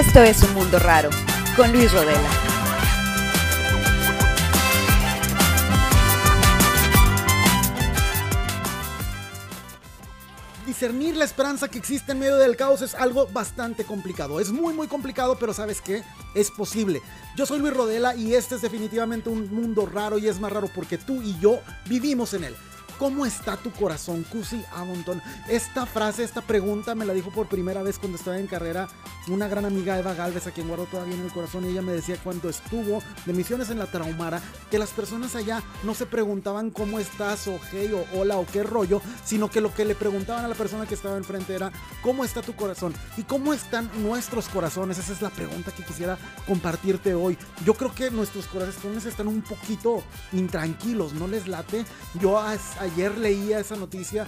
Esto es Un Mundo Raro, con Luis Rodela. discernir la esperanza que existe en medio del caos es algo bastante complicado. Es muy muy complicado, pero sabes qué? Es posible. Yo soy Luis Rodela y este es definitivamente un mundo raro y es más raro porque tú y yo vivimos en él. ¿Cómo está tu corazón, Cusi Avonton? Esta frase, esta pregunta me la dijo por primera vez cuando estaba en carrera una gran amiga Eva Galvez, a quien guardo todavía en el corazón. Y ella me decía cuando estuvo de misiones en la Traumara que las personas allá no se preguntaban cómo estás o hey o hola o qué rollo, sino que lo que le preguntaban a la persona que estaba enfrente era cómo está tu corazón y cómo están nuestros corazones. Esa es la pregunta que quisiera compartirte hoy. Yo creo que nuestros corazones están un poquito intranquilos, ¿no les late? Yo ayer leía esa noticia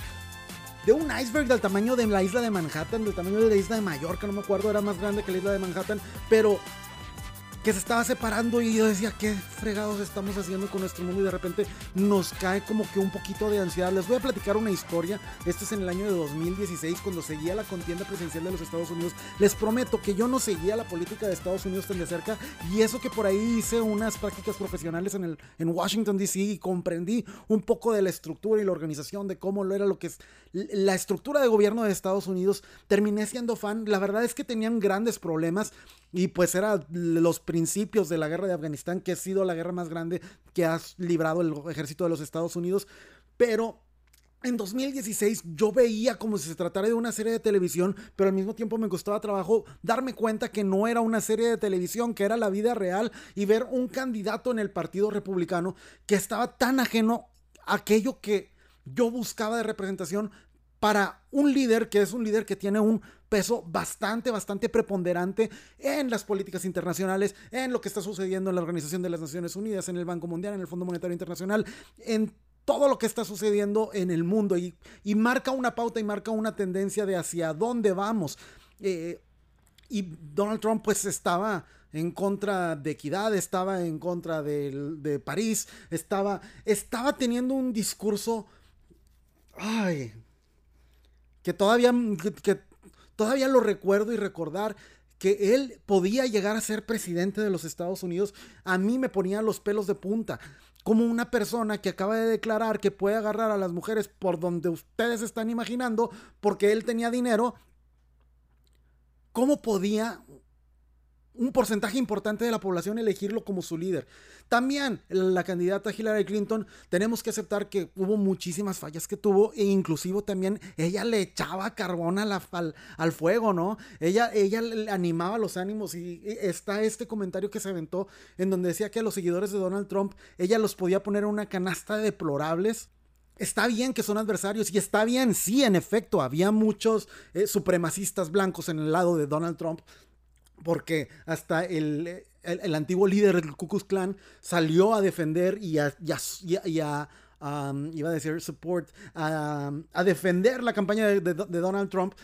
de un iceberg del tamaño de la isla de Manhattan, del tamaño de la isla de Mallorca, no me acuerdo, era más grande que la isla de Manhattan, pero que se estaba separando y yo decía, ¿qué fregados estamos haciendo con nuestro mundo? Y de repente nos cae como que un poquito de ansiedad. Les voy a platicar una historia. Este es en el año de 2016, cuando seguía la contienda presidencial de los Estados Unidos. Les prometo que yo no seguía la política de Estados Unidos tan de cerca y eso que por ahí hice unas prácticas profesionales en, el, en Washington, D.C. y comprendí un poco de la estructura y la organización de cómo lo era lo que es la estructura de gobierno de Estados Unidos. Terminé siendo fan. La verdad es que tenían grandes problemas y pues era los principios de la guerra de Afganistán, que ha sido la guerra más grande que ha librado el ejército de los Estados Unidos. Pero en 2016 yo veía como si se tratara de una serie de televisión, pero al mismo tiempo me costaba trabajo darme cuenta que no era una serie de televisión, que era la vida real y ver un candidato en el Partido Republicano que estaba tan ajeno a aquello que yo buscaba de representación para un líder que es un líder que tiene un peso bastante, bastante preponderante en las políticas internacionales, en lo que está sucediendo en la Organización de las Naciones Unidas, en el Banco Mundial, en el Fondo Monetario Internacional, en todo lo que está sucediendo en el mundo y, marca una pauta y marca una tendencia de hacia dónde vamos. Eh, y Donald Trump pues estaba en contra de equidad, estaba en contra de, París, estaba, estaba teniendo un discurso, ay, que todavía, que Todavía lo recuerdo y recordar que él podía llegar a ser presidente de los Estados Unidos, a mí me ponía los pelos de punta. Como una persona que acaba de declarar que puede agarrar a las mujeres por donde ustedes están imaginando, porque él tenía dinero, ¿cómo podía un porcentaje importante de la población elegirlo como su líder. También la candidata Hillary Clinton, tenemos que aceptar que hubo muchísimas fallas que tuvo e inclusive también ella le echaba carbón al, al, fuego, ¿no? Ella, ella animaba los ánimos y está este comentario que se aventó en donde decía que a los seguidores de Donald Trump ella los podía poner en una canasta de deplorables. Está bien que son adversarios y está bien, sí, en efecto, había muchos eh, supremacistas blancos en el lado de Donald Trump, porque hasta el, el, antiguo líder del Ku Klux Klan salió a defender y a, iba a decir support, a, defender la campaña de, Donald Trump.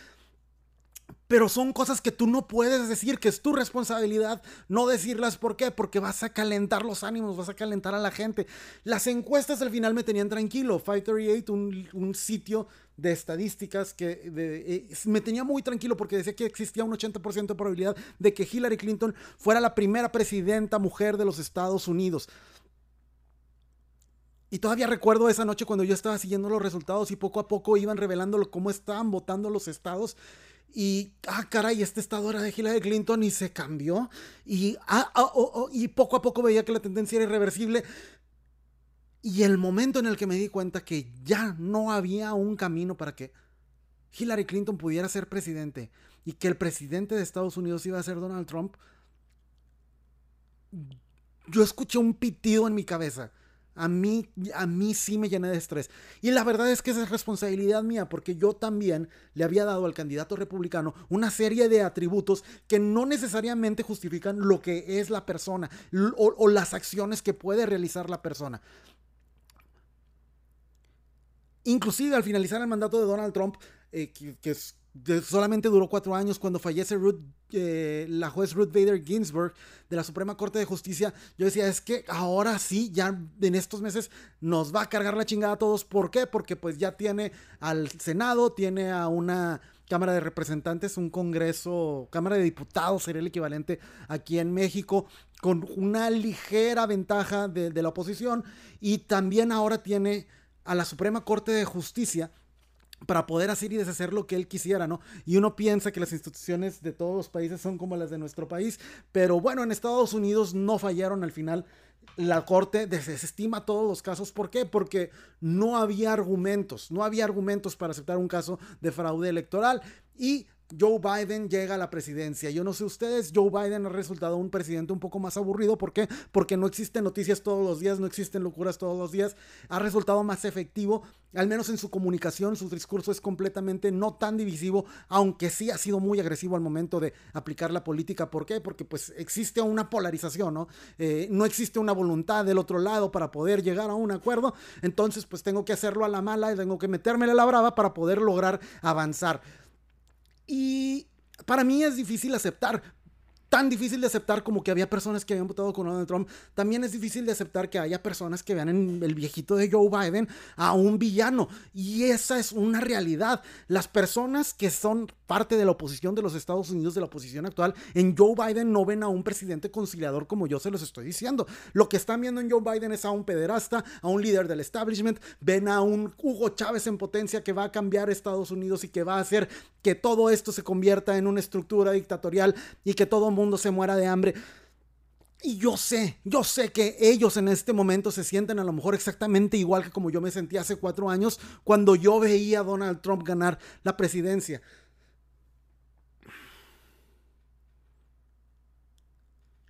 Pero son cosas que tú no puedes decir, que es tu responsabilidad no decirlas. ¿Por qué? Porque vas a calentar los ánimos, vas a calentar a la gente. Las encuestas al final me tenían tranquilo. 538, un, un sitio de estadísticas que eh, me tenía muy tranquilo porque decía que existía un 80% de probabilidad de que Hillary Clinton fuera la primera presidenta mujer de los Estados Unidos. Y todavía recuerdo esa noche cuando yo estaba siguiendo los resultados y poco a poco iban revelando cómo estaban votando los estados. Y, ah, caray, este estado era de Hillary Clinton y se cambió. Y, ah, ah oh, oh, y poco a poco veía que la tendencia era irreversible. Y el momento en el que me di cuenta que ya no había un camino para que Hillary Clinton pudiera ser presidente y que el presidente de Estados Unidos iba a ser Donald Trump, yo escuché un pitido en mi cabeza. A mí, a mí sí me llené de estrés. Y la verdad es que esa es responsabilidad mía, porque yo también le había dado al candidato republicano una serie de atributos que no necesariamente justifican lo que es la persona o, o las acciones que puede realizar la persona. Inclusive al finalizar el mandato de Donald Trump, eh, que, solamente duró cuatro años cuando fallece Ruth, eh, la juez Ruth Bader Ginsburg de la Suprema Corte de Justicia, yo decía, es que ahora sí, ya en estos meses nos va a cargar la chingada a todos. ¿Por qué? Porque pues ya tiene al Senado, tiene a una Cámara de Representantes, un Congreso, Cámara de Diputados sería el equivalente aquí en México, con una ligera ventaja de, de la oposición y también ahora tiene a la Suprema Corte de Justicia para poder hacer y deshacer lo que él quisiera, ¿no? Y uno piensa que las instituciones de todos los países son como las de nuestro país, pero bueno, en Estados Unidos no fallaron al final. La corte desestima todos los casos. ¿Por qué? Porque no había argumentos, no había argumentos para aceptar un caso de fraude electoral y Joe Biden llega a la presidencia. Yo no sé ustedes, Joe Biden ha resultado un presidente un poco más aburrido. ¿Por qué? Porque no existen noticias todos los días, no existen locuras todos los días. Ha resultado más efectivo, al menos en su comunicación, su discurso es completamente no tan divisivo, aunque sí ha sido muy agresivo al momento de aplicar la política. ¿Por qué? Porque pues existe una polarización, ¿no? Eh, no existe una voluntad del otro lado para poder llegar a un acuerdo. Entonces pues tengo que hacerlo a la mala y tengo que meterme a la brava para poder lograr avanzar. Y para mí es difícil aceptar, tan difícil de aceptar como que había personas que habían votado con Donald Trump, también es difícil de aceptar que haya personas que vean en el viejito de Joe Biden a un villano. Y esa es una realidad. Las personas que son parte de la oposición de los Estados Unidos, de la oposición actual, en Joe Biden no ven a un presidente conciliador como yo se los estoy diciendo. Lo que están viendo en Joe Biden es a un pederasta, a un líder del establishment, ven a un Hugo Chávez en potencia que va a cambiar Estados Unidos y que va a hacer que todo esto se convierta en una estructura dictatorial y que todo el mundo se muera de hambre. Y yo sé, yo sé que ellos en este momento se sienten a lo mejor exactamente igual que como yo me sentí hace cuatro años cuando yo veía a Donald Trump ganar la presidencia.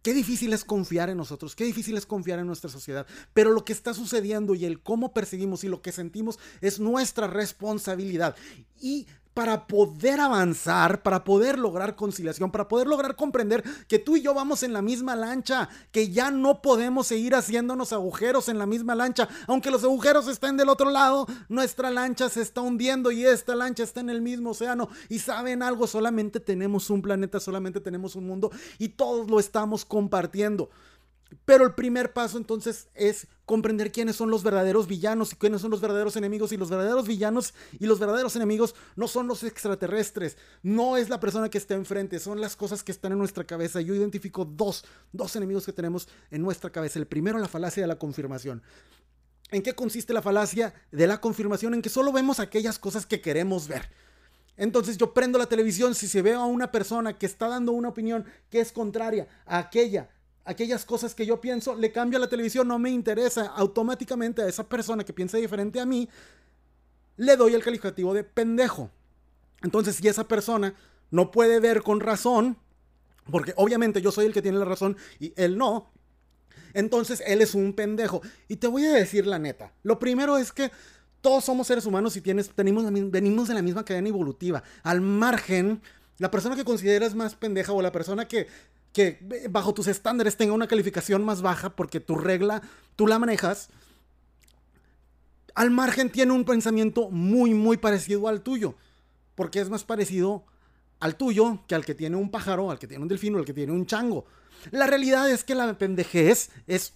Qué difícil es confiar en nosotros, qué difícil es confiar en nuestra sociedad. Pero lo que está sucediendo y el cómo percibimos y lo que sentimos es nuestra responsabilidad. Y para poder avanzar, para poder lograr conciliación, para poder lograr comprender que tú y yo vamos en la misma lancha, que ya no podemos seguir haciéndonos agujeros en la misma lancha, aunque los agujeros estén del otro lado, nuestra lancha se está hundiendo y esta lancha está en el mismo océano y saben algo, solamente tenemos un planeta, solamente tenemos un mundo y todos lo estamos compartiendo. Pero el primer paso entonces es comprender quiénes son los verdaderos villanos y quiénes son los verdaderos enemigos. Y los verdaderos villanos y los verdaderos enemigos no son los extraterrestres, no es la persona que está enfrente, son las cosas que están en nuestra cabeza. Yo identifico dos, dos enemigos que tenemos en nuestra cabeza. El primero, la falacia de la confirmación. ¿En qué consiste la falacia de la confirmación? En que solo vemos aquellas cosas que queremos ver. Entonces yo prendo la televisión, si se ve a una persona que está dando una opinión que es contraria a aquella aquellas cosas que yo pienso, le cambio a la televisión, no me interesa. Automáticamente a esa persona que piensa diferente a mí, le doy el calificativo de pendejo. Entonces, si esa persona no puede ver con razón, porque obviamente yo soy el que tiene la razón y él no, entonces él es un pendejo. Y te voy a decir la neta. Lo primero es que todos somos seres humanos y tienes, tenemos, venimos de la misma cadena evolutiva. Al margen, la persona que consideras más pendeja o la persona que que bajo tus estándares tenga una calificación más baja porque tu regla tú la manejas, al margen tiene un pensamiento muy, muy parecido al tuyo, porque es más parecido al tuyo que al que tiene un pájaro, al que tiene un delfino, al que tiene un chango. La realidad es que la pendejez es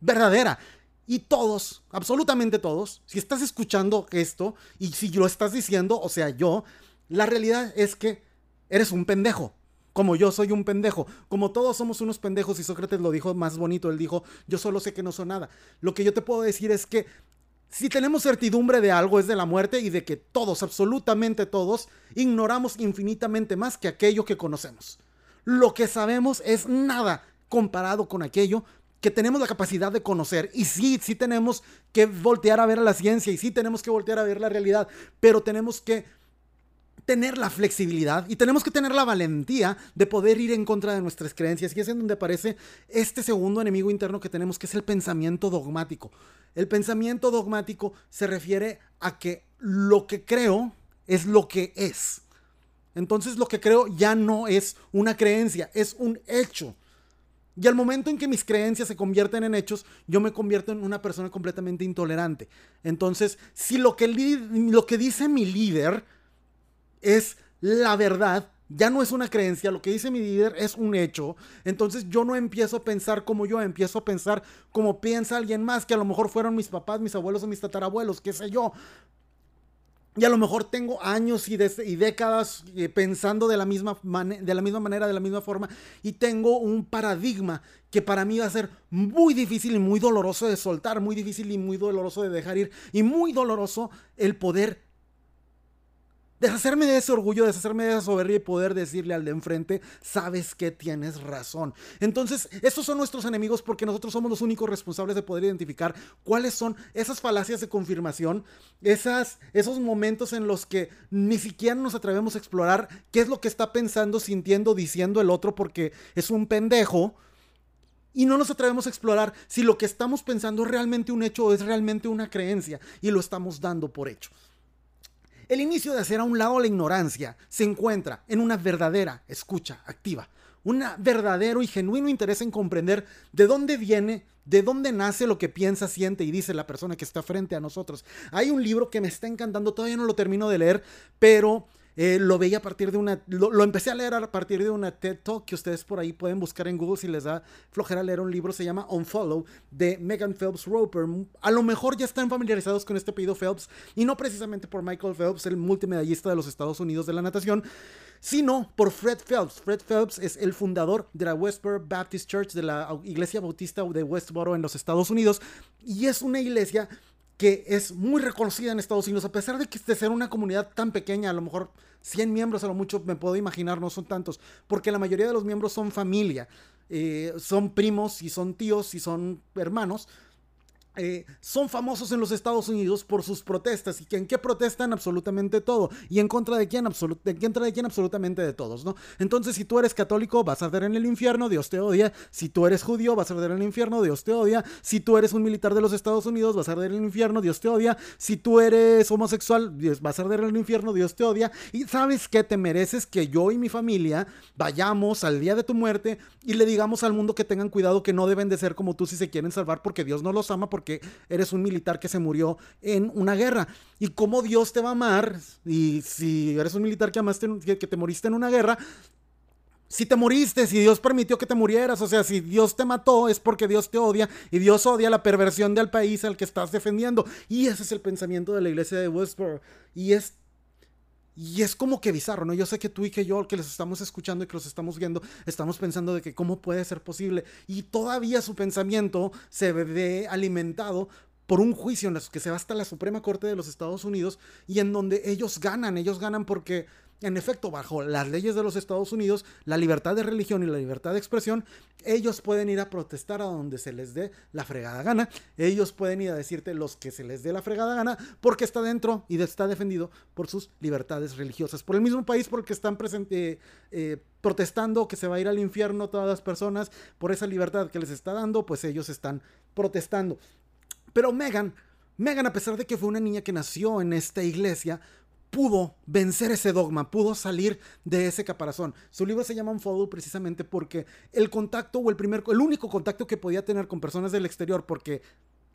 verdadera. Y todos, absolutamente todos, si estás escuchando esto y si lo estás diciendo, o sea, yo, la realidad es que eres un pendejo como yo soy un pendejo, como todos somos unos pendejos y Sócrates lo dijo más bonito, él dijo, yo solo sé que no soy nada. Lo que yo te puedo decir es que si tenemos certidumbre de algo es de la muerte y de que todos, absolutamente todos, ignoramos infinitamente más que aquello que conocemos. Lo que sabemos es nada comparado con aquello que tenemos la capacidad de conocer. Y sí, sí tenemos que voltear a ver a la ciencia y sí tenemos que voltear a ver la realidad, pero tenemos que tener la flexibilidad y tenemos que tener la valentía de poder ir en contra de nuestras creencias. Y es en donde aparece este segundo enemigo interno que tenemos, que es el pensamiento dogmático. El pensamiento dogmático se refiere a que lo que creo es lo que es. Entonces lo que creo ya no es una creencia, es un hecho. Y al momento en que mis creencias se convierten en hechos, yo me convierto en una persona completamente intolerante. Entonces, si lo que, lo que dice mi líder es la verdad, ya no es una creencia, lo que dice mi líder es un hecho. Entonces yo no empiezo a pensar como yo, empiezo a pensar como piensa alguien más, que a lo mejor fueron mis papás, mis abuelos o mis tatarabuelos, qué sé yo. y a lo mejor tengo años y, y décadas eh, pensando de la, misma de la misma manera, de la misma forma, y tengo un paradigma que para mí va a ser muy difícil y muy doloroso de soltar, muy difícil y muy doloroso de dejar ir, y muy doloroso el poder deshacerme de ese orgullo, deshacerme de esa soberbia y poder decirle al de enfrente, sabes que tienes razón. Entonces, estos son nuestros enemigos porque nosotros somos los únicos responsables de poder identificar cuáles son esas falacias de confirmación, esas, esos momentos en los que ni siquiera nos atrevemos a explorar qué es lo que está pensando, sintiendo, diciendo el otro porque es un pendejo. Y no nos atrevemos a explorar si lo que estamos pensando es realmente un hecho o es realmente una creencia y lo estamos dando por hecho. El inicio de hacer a un lado la ignorancia se encuentra en una verdadera escucha activa, un verdadero y genuino interés en comprender de dónde viene, de dónde nace lo que piensa, siente y dice la persona que está frente a nosotros. Hay un libro que me está encantando, todavía no lo termino de leer, pero eh, lo veía a partir de una. Lo, empecé a leer a partir de una TED Talk que ustedes por ahí pueden buscar en Google si les da flojera leer un libro. Se llama Unfollow de Megan Phelps Roper. A lo mejor ya están familiarizados con este apellido Phelps y no precisamente por Michael Phelps, el multimedallista de los Estados Unidos de la natación, sino por Fred Phelps. Fred Phelps es el fundador de la Westboro Baptist Church, de la Iglesia Bautista de Westboro en los Estados Unidos, y es una iglesia que es muy reconocida en Estados Unidos, a pesar de que de ser una comunidad tan pequeña, a lo mejor 100 miembros a lo mucho me puedo imaginar, no son tantos, porque la mayoría de los miembros son familia, eh, son primos y son tíos y son hermanos, eh, son famosos en los Estados Unidos por sus protestas y que en qué protestan absolutamente todo y en contra de quién, en contra de quién absolutamente de todos, ¿no? Entonces, si tú eres católico, vas a arder en el infierno, Dios te odia. Si tú eres judío, vas a arder en el infierno, Dios te odia. Si tú eres un militar de los Estados Unidos, vas a arder en el infierno, Dios te odia. Si tú eres homosexual, vas a arder en el infierno, Dios te odia. Y sabes que te mereces que yo y mi familia vayamos al día de tu muerte y le digamos al mundo que tengan cuidado que no deben de ser como tú si se quieren salvar porque Dios no los ama, porque eres un militar que se murió en una guerra. Y cómo Dios te va a amar, y si eres un militar que, amaste, que te moriste en una guerra, si te moriste, si Dios permitió que te murieras, o sea, si Dios te mató es porque Dios te odia y Dios odia la perversión del país al que estás defendiendo. Y ese es el pensamiento de la iglesia de Westboro. Y es y es como que bizarro, ¿no? Yo sé que tú y que yo, que les estamos escuchando y que los estamos viendo, estamos pensando de que cómo puede ser posible. Y todavía su pensamiento se ve alimentado por un juicio en el que se va hasta la Suprema Corte de los Estados Unidos y en donde ellos ganan, ellos ganan porque en efecto, bajo las leyes de los Estados Unidos, la libertad de religión y la libertad de expresión, ellos pueden ir a protestar a donde se les dé la fregada gana. Ellos pueden ir a decirte los que se les dé la fregada gana porque está dentro y está defendido por sus libertades religiosas. Por el mismo país por el que están presente, eh, protestando que se va a ir al infierno todas las personas por esa libertad que les está dando, pues ellos están protestando. Pero Megan, Megan, a pesar de que fue una niña que nació en esta iglesia, pudo vencer ese dogma, pudo salir de ese caparazón. Su libro se llama Unfollow precisamente porque el contacto o el primer, el único contacto que podía tener con personas del exterior, porque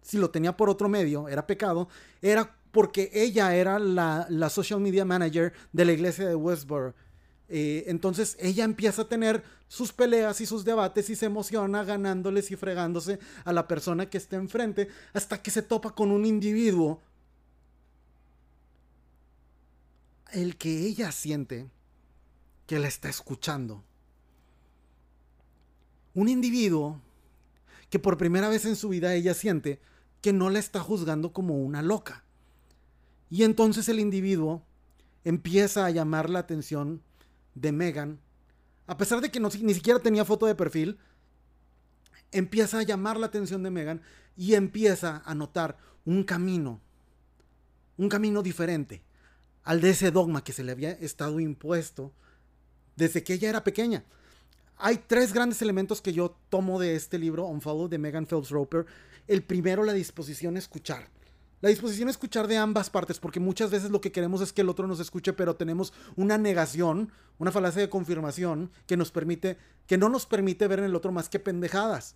si lo tenía por otro medio, era pecado, era porque ella era la, la social media manager de la iglesia de Westboro. Eh, entonces ella empieza a tener sus peleas y sus debates y se emociona ganándoles y fregándose a la persona que está enfrente hasta que se topa con un individuo el que ella siente que la está escuchando. Un individuo que por primera vez en su vida ella siente que no la está juzgando como una loca. Y entonces el individuo empieza a llamar la atención de Megan, a pesar de que no, ni siquiera tenía foto de perfil, empieza a llamar la atención de Megan y empieza a notar un camino, un camino diferente al de ese dogma que se le había estado impuesto desde que ella era pequeña. Hay tres grandes elementos que yo tomo de este libro, Unfollow, de Megan Phelps Roper. El primero, la disposición a escuchar. La disposición a escuchar de ambas partes, porque muchas veces lo que queremos es que el otro nos escuche, pero tenemos una negación, una falacia de confirmación que nos permite, que no nos permite ver en el otro más que pendejadas.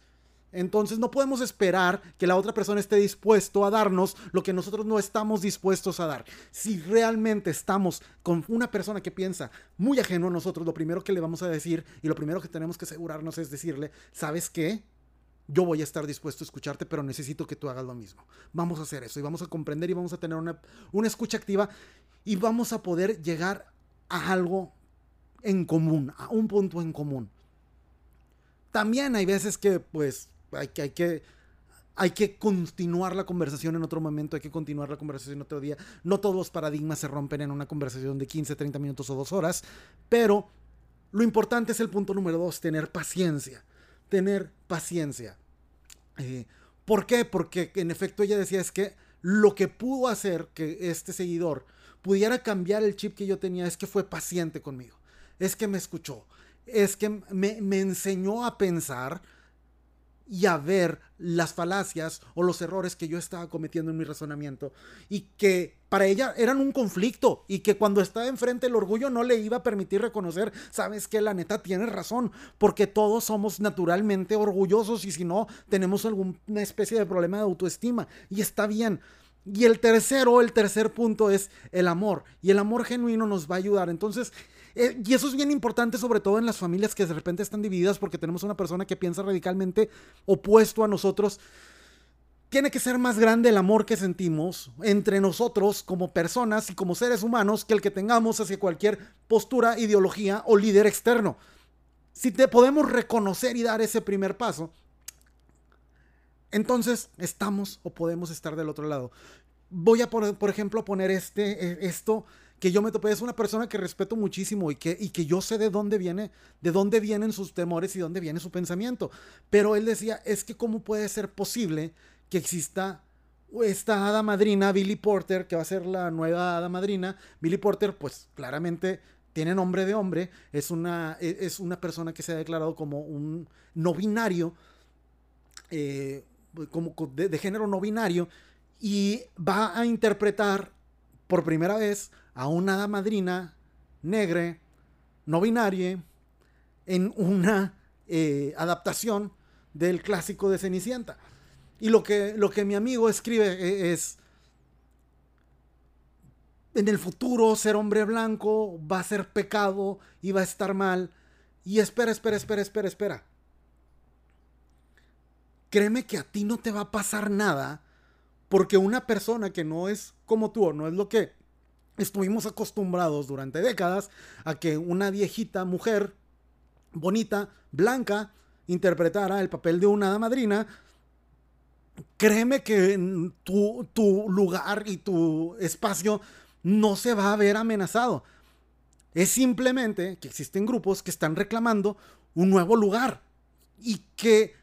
Entonces no podemos esperar que la otra persona esté dispuesto a darnos lo que nosotros no estamos dispuestos a dar. Si realmente estamos con una persona que piensa muy ajeno a nosotros, lo primero que le vamos a decir y lo primero que tenemos que asegurarnos es decirle, ¿sabes qué? Yo voy a estar dispuesto a escucharte, pero necesito que tú hagas lo mismo. Vamos a hacer eso y vamos a comprender y vamos a tener una, una escucha activa y vamos a poder llegar a algo en común, a un punto en común. También hay veces que pues hay que, hay que, hay que continuar la conversación en otro momento, hay que continuar la conversación otro día. No todos los paradigmas se rompen en una conversación de 15, 30 minutos o dos horas, pero lo importante es el punto número dos, tener paciencia, tener paciencia. Eh, ¿Por qué? Porque en efecto ella decía es que lo que pudo hacer que este seguidor pudiera cambiar el chip que yo tenía es que fue paciente conmigo, es que me escuchó, es que me, me enseñó a pensar y a ver las falacias o los errores que yo estaba cometiendo en mi razonamiento y que para ella eran un conflicto y que cuando estaba enfrente el orgullo no le iba a permitir reconocer, sabes que la neta tiene razón, porque todos somos naturalmente orgullosos y si no tenemos alguna especie de problema de autoestima y está bien. Y el tercero, el tercer punto es el amor y el amor genuino nos va a ayudar. Entonces, eh, y eso es bien importante, sobre todo en las familias que de repente están divididas porque tenemos una persona que piensa radicalmente opuesto a nosotros. Tiene que ser más grande el amor que sentimos entre nosotros como personas y como seres humanos que el que tengamos hacia cualquier postura, ideología o líder externo. Si te podemos reconocer y dar ese primer paso, entonces estamos o podemos estar del otro lado. Voy a, por, por ejemplo, poner este, eh, esto que yo me topé. Es una persona que respeto muchísimo y que, y que yo sé de dónde viene, de dónde vienen sus temores y dónde viene su pensamiento. Pero él decía, es que cómo puede ser posible que exista esta hada madrina, Billy Porter, que va a ser la nueva hada madrina. Billy Porter, pues claramente tiene nombre de hombre, es una, e, es una persona que se ha declarado como un no binario, eh, como de, de género no binario, y va a interpretar por primera vez a una hada madrina negre, no binaria, en una eh, adaptación del clásico de Cenicienta. Y lo que, lo que mi amigo escribe eh, es, en el futuro ser hombre blanco va a ser pecado y va a estar mal. Y espera, espera, espera, espera, espera. Créeme que a ti no te va a pasar nada porque una persona que no es como tú o no es lo que estuvimos acostumbrados durante décadas a que una viejita mujer bonita, blanca, interpretara el papel de una madrina, créeme que tu, tu lugar y tu espacio no se va a ver amenazado. Es simplemente que existen grupos que están reclamando un nuevo lugar y que,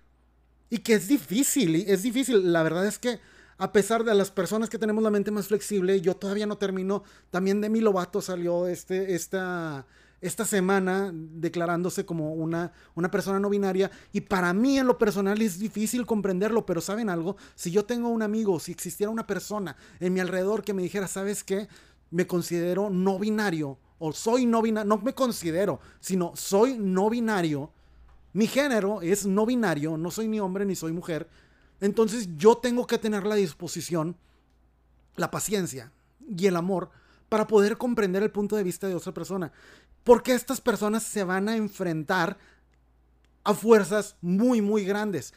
y que es difícil, es difícil. La verdad es que a pesar de las personas que tenemos la mente más flexible, yo todavía no termino. También Demi Lovato salió este, esta, esta semana declarándose como una, una persona no binaria. Y para mí en lo personal es difícil comprenderlo, pero ¿saben algo? Si yo tengo un amigo, si existiera una persona en mi alrededor que me dijera, ¿sabes qué? Me considero no binario o soy no binario, no me considero, sino soy no binario. Mi género es no binario, no soy ni hombre ni soy mujer entonces yo tengo que tener la disposición, la paciencia y el amor para poder comprender el punto de vista de otra persona. Porque estas personas se van a enfrentar a fuerzas muy, muy grandes.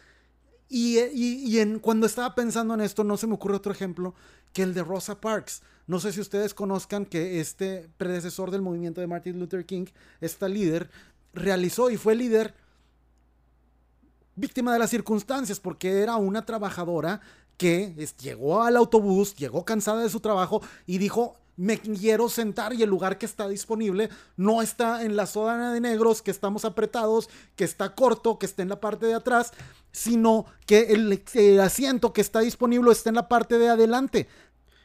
Y, en, cuando estaba pensando en esto, no se me ocurre otro ejemplo que el de Rosa Parks. No sé si ustedes conozcan que este predecesor del movimiento de Martin Luther King, esta líder, realizó y fue líder víctima de las circunstancias, porque era una trabajadora que llegó al autobús, llegó cansada de su trabajo y dijo, me quiero sentar y el lugar que está disponible no está en la zona de negros, que estamos apretados, que está corto, que está en la parte de atrás, sino que el, el asiento que está disponible está en la parte de adelante.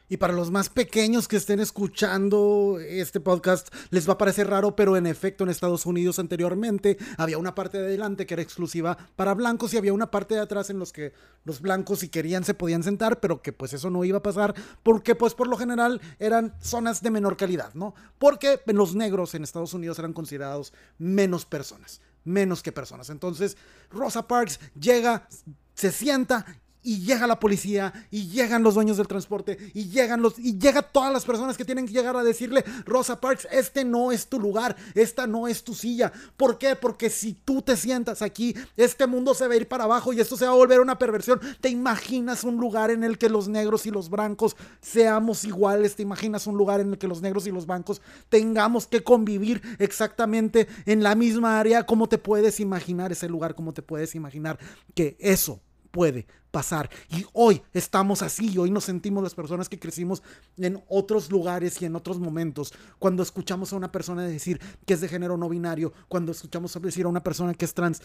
Y para los más pequeños que estén escuchando este podcast, les va a parecer raro, pero en efecto en Estados Unidos anteriormente había una parte de adelante que era exclusiva para blancos y había una parte de atrás en los que los blancos si querían se podían sentar, pero que pues eso no iba a pasar porque pues por lo general eran zonas de menor calidad, ¿no? Porque los negros en Estados Unidos eran considerados menos personas, menos que personas. Entonces Rosa Parks llega, se sienta y llega la policía y llegan los dueños del transporte y llegan los y llega todas las personas que tienen que llegar a decirle Rosa Parks este no es tu lugar esta no es tu silla ¿por qué? porque si tú te sientas aquí este mundo se va a ir para abajo y esto se va a volver una perversión te imaginas un lugar en el que los negros y los blancos seamos iguales te imaginas un lugar en el que los negros y los blancos tengamos que convivir exactamente en la misma área ¿cómo te puedes imaginar ese lugar? ¿cómo te puedes imaginar que eso puede pasar. Y hoy estamos así, hoy nos sentimos las personas que crecimos en otros lugares y en otros momentos. Cuando escuchamos a una persona decir que es de género no binario, cuando escuchamos decir a una persona que es trans,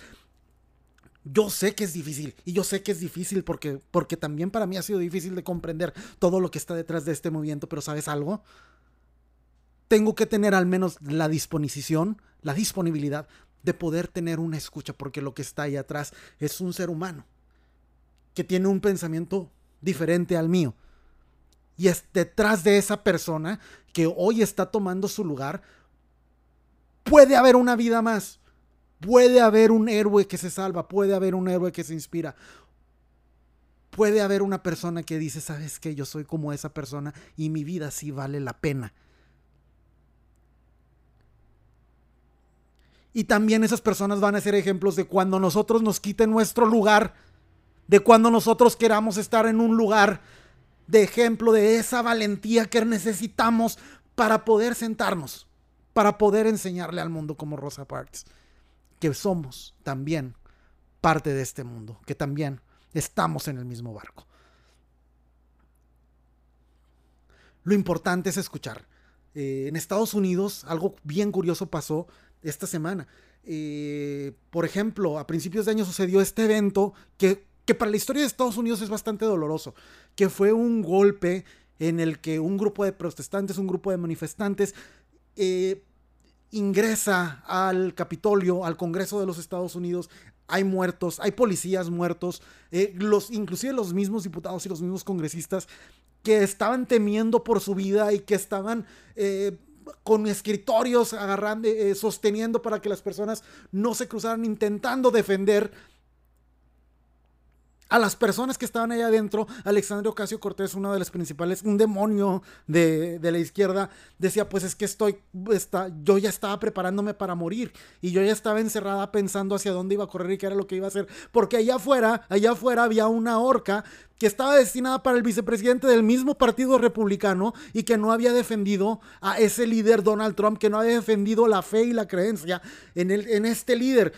yo sé que es difícil y yo sé que es difícil porque, porque también para mí ha sido difícil de comprender todo lo que está detrás de este movimiento, pero ¿sabes algo? Tengo que tener al menos la disposición, la disponibilidad de poder tener una escucha porque lo que está ahí atrás es un ser humano que tiene un pensamiento diferente al mío. Y es detrás de esa persona que hoy está tomando su lugar, puede haber una vida más. Puede haber un héroe que se salva, puede haber un héroe que se inspira. Puede haber una persona que dice, ¿sabes qué? Yo soy como esa persona y mi vida sí vale la pena. Y también esas personas van a ser ejemplos de cuando nosotros nos quiten nuestro lugar de cuando nosotros queramos estar en un lugar de ejemplo de esa valentía que necesitamos para poder sentarnos, para poder enseñarle al mundo como Rosa Parks, que somos también parte de este mundo, que también estamos en el mismo barco. Lo importante es escuchar. Eh, en Estados Unidos algo bien curioso pasó esta semana. Eh, por ejemplo, a principios de año sucedió este evento que que para la historia de Estados Unidos es bastante doloroso, que fue un golpe en el que un grupo de protestantes, un grupo de manifestantes, eh, ingresa al Capitolio, al Congreso de los Estados Unidos. Hay muertos, hay policías muertos, eh, los, inclusive los mismos diputados y los mismos congresistas que estaban temiendo por su vida y que estaban eh, con escritorios agarrando, sosteniendo para que las personas no se cruzaran, intentando defender a las personas que estaban allá adentro, Alexandre Ocasio Cortés, uno de los principales, un demonio de, la izquierda, decía, pues es que estoy, está, yo ya estaba preparándome para morir y yo ya estaba encerrada pensando hacia dónde iba a correr y qué era lo que iba a hacer, porque allá afuera, allá afuera había una horca que estaba destinada para el vicepresidente del mismo partido republicano y que no había defendido a ese líder Donald Trump, que no había defendido la fe y la creencia en, el, en este líder.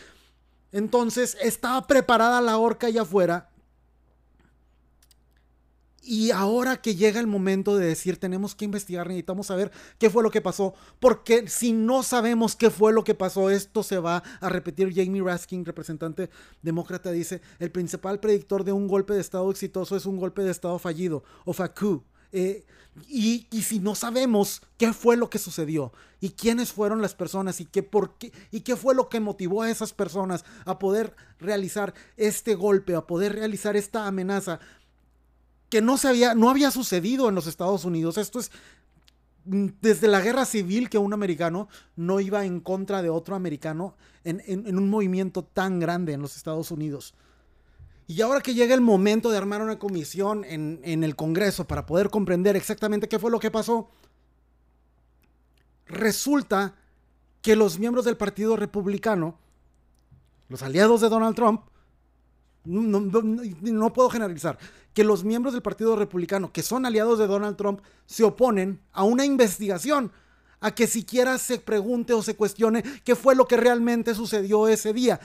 Entonces estaba preparada la horca allá afuera y ahora que llega el momento de decir, tenemos que investigar, necesitamos saber qué fue lo que pasó, porque si no sabemos qué fue lo que pasó, esto se va a repetir. Jamie Raskin, representante demócrata, dice, el principal predictor de un golpe de Estado exitoso es un golpe de Estado fallido, o FACU. Eh, y, y, si no sabemos qué fue lo que sucedió y quiénes fueron las personas y qué, por qué, y qué fue lo que motivó a esas personas a poder realizar este golpe, a poder realizar esta amenaza, que no, se había, no había sucedido en los Estados Unidos. Esto es mm, desde la guerra civil que un americano no iba en contra de otro americano en, un movimiento tan grande en los Estados Unidos. Y ahora que llega el momento de armar una comisión en, en el Congreso para poder comprender exactamente qué fue lo que pasó, resulta que los miembros del Partido Republicano, los aliados de Donald Trump, no, puedo generalizar, que los miembros del Partido Republicano, que son aliados de Donald Trump, se oponen a una investigación, a que siquiera se pregunte o se cuestione qué fue lo que realmente sucedió ese día.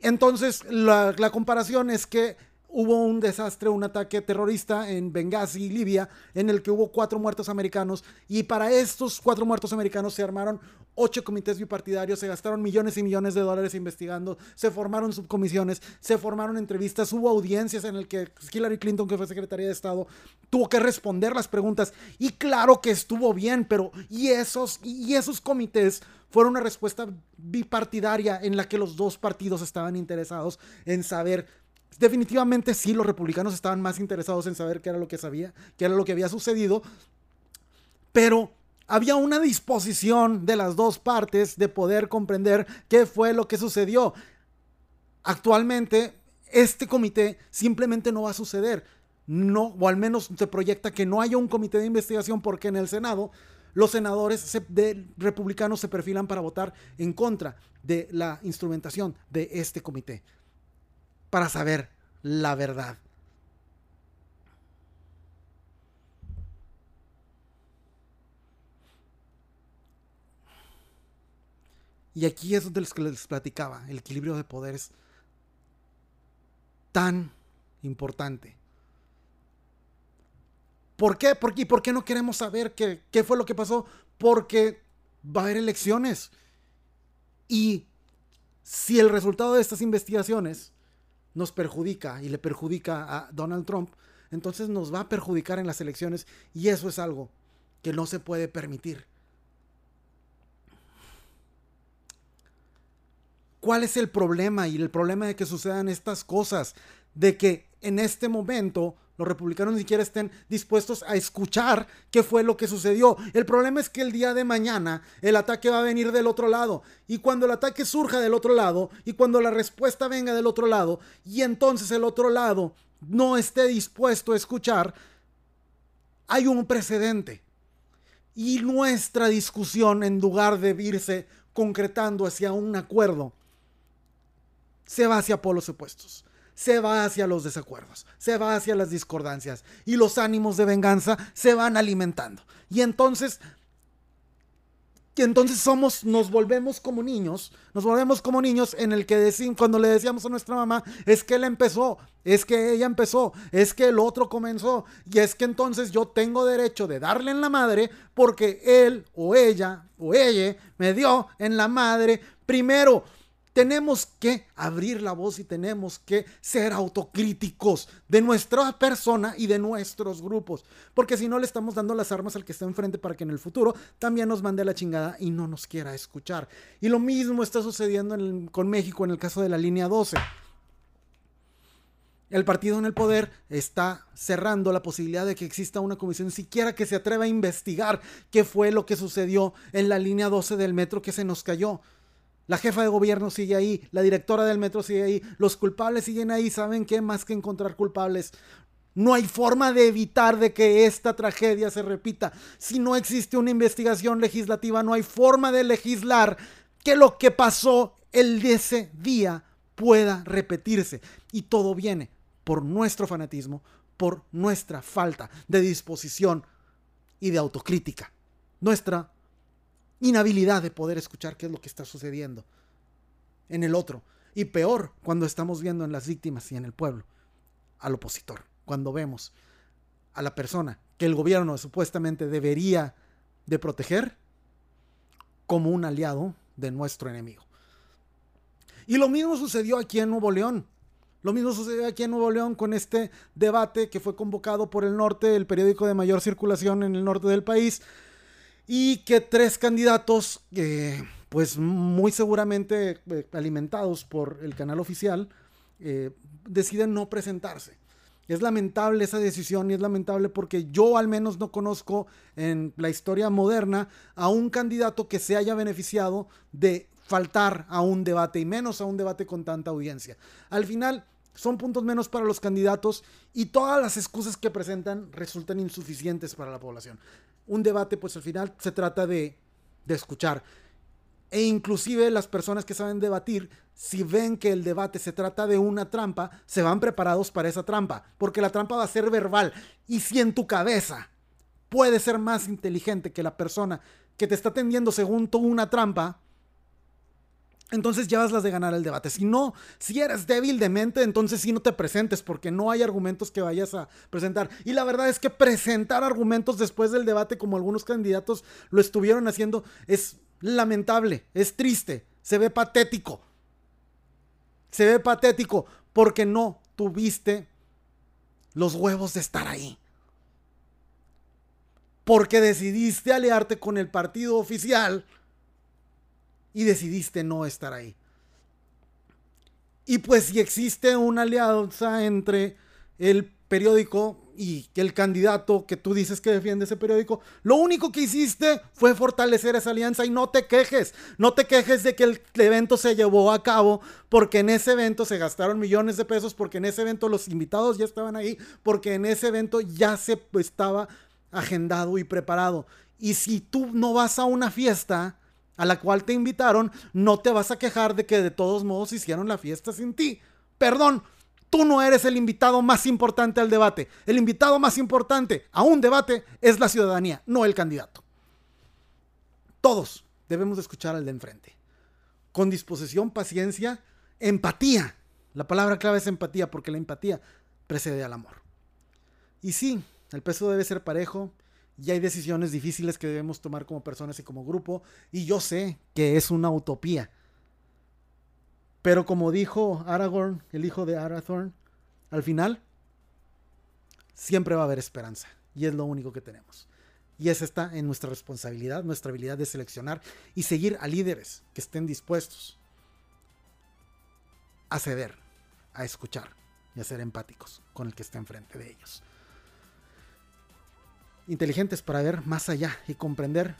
Entonces, la, comparación es que hubo un desastre, un ataque terrorista en Benghazi, Libia, en el que hubo cuatro muertos americanos. Y para estos cuatro muertos americanos se armaron ocho comités bipartidarios, se gastaron millones y millones de dólares investigando, se formaron subcomisiones, se formaron entrevistas, hubo audiencias en el que Hillary Clinton, que fue secretaria de Estado, tuvo que responder las preguntas. Y claro que estuvo bien, pero y esos, y esos comités fueron una respuesta bipartidaria en la que los dos partidos estaban interesados en saber definitivamente sí, los republicanos estaban más interesados en saber qué era lo que sabía, qué era lo que había sucedido, pero había una disposición de las dos partes de poder comprender qué fue lo que sucedió. Actualmente, este comité simplemente no va a suceder. No, o al menos se proyecta que no haya un comité de investigación porque en el Senado los senadores republicanos se perfilan para votar en contra de la instrumentación de este comité para saber la verdad. Y aquí es donde les, platicaba, el equilibrio de poderes tan importante. ¿Por qué? ¿Por qué? ¿Y por qué no queremos saber qué, qué fue lo que pasó? Porque va a haber elecciones. Y si el resultado de estas investigaciones nos perjudica y le perjudica a Donald Trump, entonces nos va a perjudicar en las elecciones y eso es algo que no se puede permitir. ¿Cuál es el problema? Y el problema de que sucedan estas cosas, de que en este momento los republicanos ni siquiera estén dispuestos a escuchar qué fue lo que sucedió. El problema es que el día de mañana el ataque va a venir del otro lado. Y cuando el ataque surja del otro lado, y cuando la respuesta venga del otro lado, y entonces el otro lado no esté dispuesto a escuchar, hay un precedente. Y nuestra discusión, en lugar de irse concretando hacia un acuerdo, se va hacia polos opuestos, se va hacia los desacuerdos, se va hacia las discordancias y los ánimos de venganza se van alimentando. Y entonces y entonces somos, nos volvemos como niños, nos volvemos como niños en el que decimos, cuando le decíamos a nuestra mamá, es que él empezó, es que ella empezó, es que el otro comenzó, y es que entonces yo tengo derecho de darle en la madre porque él o ella o ella me dio en la madre primero. Tenemos que abrir la voz y tenemos que ser autocríticos de nuestra persona y de nuestros grupos. Porque si no le estamos dando las armas al que está enfrente para que en el futuro también nos mande la chingada y no nos quiera escuchar. Y lo mismo está sucediendo con México en el caso de la línea 12. El partido en el poder está cerrando la posibilidad de que exista una comisión siquiera que se atreva a investigar qué fue lo que sucedió en la línea 12 del metro que se nos cayó. La jefa de gobierno sigue ahí, la directora del metro sigue ahí, los culpables siguen ahí, ¿saben qué? Más que encontrar culpables. No hay forma de evitar de que esta tragedia se repita. Si no existe una investigación legislativa, no hay forma de legislar que lo que pasó el de ese día pueda repetirse. Y todo viene por nuestro fanatismo, por nuestra falta de disposición y de autocrítica. Nuestra inhabilidad de poder escuchar qué es lo que está sucediendo en el otro. Y peor, cuando estamos viendo en las víctimas y en el pueblo al opositor, cuando vemos a la persona que el gobierno supuestamente debería de proteger como un aliado de nuestro enemigo. Y lo mismo sucedió aquí en Nuevo León. Lo mismo sucedió aquí en Nuevo León con este debate que fue convocado por el norte, el periódico de mayor circulación en el norte del país, y que tres candidatos, eh, pues muy seguramente eh, alimentados por el canal oficial, eh, deciden no presentarse. Es lamentable esa decisión y es lamentable porque yo al menos no conozco en la historia moderna a un candidato que se haya beneficiado de faltar a un debate y menos a un debate con tanta audiencia. Al final son puntos menos para los candidatos y todas las excusas que presentan resultan insuficientes para la población un debate, pues al final se trata de, de escuchar. E inclusive las personas que saben debatir, si ven que el debate se trata de una trampa, se van preparados para esa trampa, porque la trampa va a ser verbal. Y si en tu cabeza puede ser más inteligente que la persona que te está tendiendo según tú una trampa, entonces llevas las de ganar el debate. Si no, si eres débil de mente, entonces sí no te presentes porque no hay argumentos que vayas a presentar. Y la verdad es que presentar argumentos después del debate como algunos candidatos lo estuvieron haciendo es lamentable, es triste, se ve patético. Se ve patético porque no tuviste los huevos de estar ahí. Porque decidiste aliarte con el partido oficial y decidiste no estar ahí. Y pues si existe una alianza entre el periódico y el candidato que tú dices que defiende ese periódico, lo único que hiciste fue fortalecer esa alianza y no te quejes, no te quejes de que el evento se llevó a cabo porque en ese evento se gastaron millones de pesos, porque en ese evento los invitados ya estaban ahí, porque en ese evento ya se estaba agendado y preparado. Y si tú no vas a una fiesta a la cual te invitaron, no te vas a quejar de que de todos modos hicieron la fiesta sin ti. Perdón, Tú no eres el invitado más importante al debate. El invitado más importante a un debate es la ciudadanía, no el candidato. Todos debemos escuchar al de enfrente. Con disposición, paciencia, empatía. La palabra clave es empatía porque la empatía precede al amor. Y sí, el peso debe ser parejo y hay decisiones difíciles que debemos tomar como personas y como grupo. Y yo sé que es una utopía pero como dijo Aragorn, el hijo de Arathorn, al final siempre va a haber esperanza. Y es lo único que tenemos. Y esa está en nuestra responsabilidad, nuestra habilidad de seleccionar y seguir a líderes que estén dispuestos a ceder, a escuchar y a ser empáticos con el que está enfrente de ellos. Inteligentes para ver más allá y comprender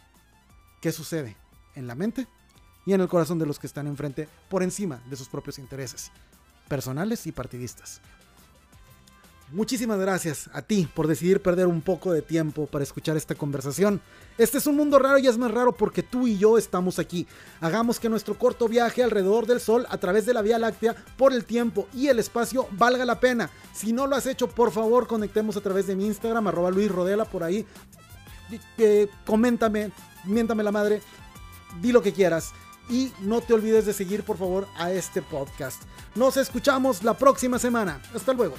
qué sucede en la mente y en el corazón de los que están enfrente por encima de sus propios intereses, personales y partidistas. Muchísimas gracias a ti por decidir perder un poco de tiempo para escuchar esta conversación. Este es un mundo raro y es más raro porque tú y yo estamos aquí. Hagamos que nuestro corto viaje alrededor del Sol a través de la Vía Láctea por el tiempo y el espacio valga la pena. Si no lo has hecho, por favor, conectemos a través de mi Instagram, arroba Luis Rodela, por ahí. Coméntame, miéntame la madre, di lo que quieras y no te olvides de seguir por favor a este podcast. Nos escuchamos la próxima semana. Hasta luego.